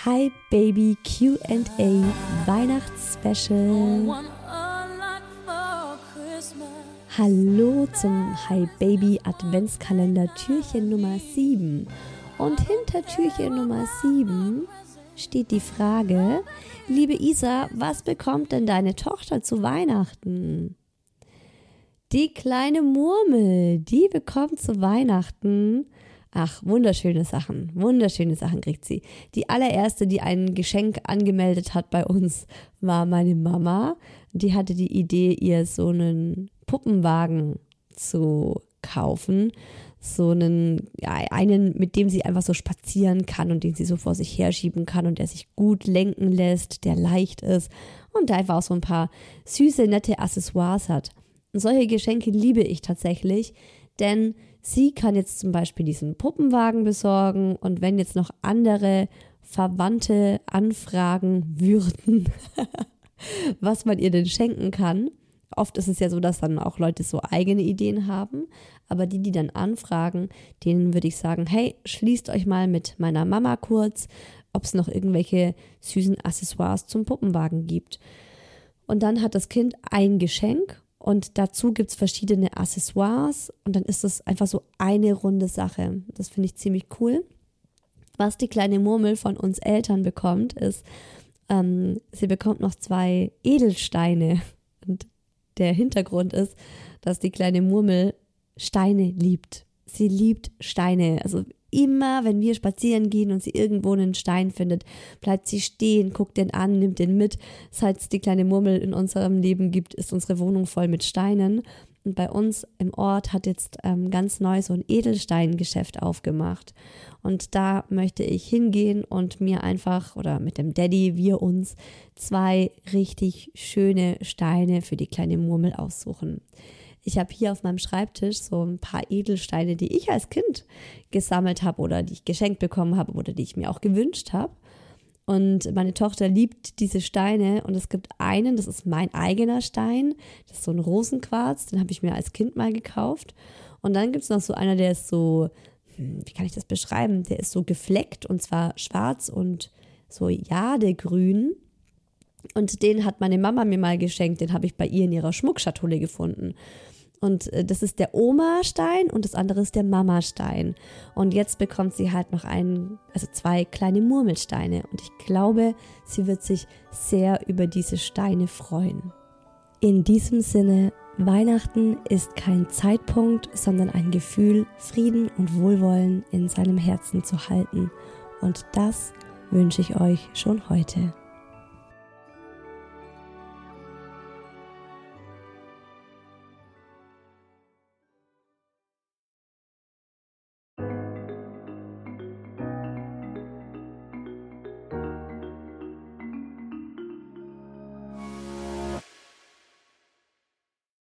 Hi Baby QA Weihnachtsspecial. Hallo zum Hi Baby Adventskalender Türchen Nummer 7. Und hinter Türchen Nummer 7 steht die Frage, liebe Isa, was bekommt denn deine Tochter zu Weihnachten? Die kleine Murmel, die bekommt zu Weihnachten Ach, wunderschöne Sachen, wunderschöne Sachen kriegt sie. Die allererste, die ein Geschenk angemeldet hat bei uns, war meine Mama. Die hatte die Idee, ihr so einen Puppenwagen zu kaufen. So einen, ja, einen, mit dem sie einfach so spazieren kann und den sie so vor sich herschieben kann und der sich gut lenken lässt, der leicht ist und der einfach auch so ein paar süße, nette Accessoires hat. Und solche Geschenke liebe ich tatsächlich, denn sie kann jetzt zum Beispiel diesen Puppenwagen besorgen und wenn jetzt noch andere Verwandte anfragen würden, was man ihr denn schenken kann. Oft ist es ja so, dass dann auch Leute so eigene Ideen haben, aber die, die dann anfragen, denen würde ich sagen, hey, schließt euch mal mit meiner Mama kurz, ob es noch irgendwelche süßen Accessoires zum Puppenwagen gibt. Und dann hat das Kind ein Geschenk und dazu gibt es verschiedene Accessoires und dann ist es einfach so eine runde Sache. Das finde ich ziemlich cool. Was die kleine Murmel von uns Eltern bekommt, ist, ähm, sie bekommt noch zwei Edelsteine. Und der Hintergrund ist, dass die kleine Murmel Steine liebt. Sie liebt Steine. Also immer, wenn wir spazieren gehen und sie irgendwo einen Stein findet, bleibt sie stehen, guckt den an, nimmt den mit. Seit es die kleine Murmel in unserem Leben gibt, ist unsere Wohnung voll mit Steinen. Und bei uns im Ort hat jetzt ähm, ganz neu so ein Edelsteingeschäft aufgemacht. Und da möchte ich hingehen und mir einfach oder mit dem Daddy, wir uns zwei richtig schöne Steine für die kleine Murmel aussuchen. Ich habe hier auf meinem Schreibtisch so ein paar Edelsteine, die ich als Kind gesammelt habe oder die ich geschenkt bekommen habe oder die ich mir auch gewünscht habe. Und meine Tochter liebt diese Steine und es gibt einen, das ist mein eigener Stein, das ist so ein Rosenquarz, den habe ich mir als Kind mal gekauft. Und dann gibt es noch so einer, der ist so, hm, wie kann ich das beschreiben? Der ist so gefleckt und zwar schwarz und so jadegrün. Und den hat meine Mama mir mal geschenkt, den habe ich bei ihr in ihrer Schmuckschatulle gefunden. Und äh, das ist der Oma-Stein und das andere ist der Mama-Stein. Und jetzt bekommt sie halt noch einen, also zwei kleine Murmelsteine. Und ich glaube, sie wird sich sehr über diese Steine freuen. In diesem Sinne, Weihnachten ist kein Zeitpunkt, sondern ein Gefühl, Frieden und Wohlwollen in seinem Herzen zu halten. Und das wünsche ich euch schon heute.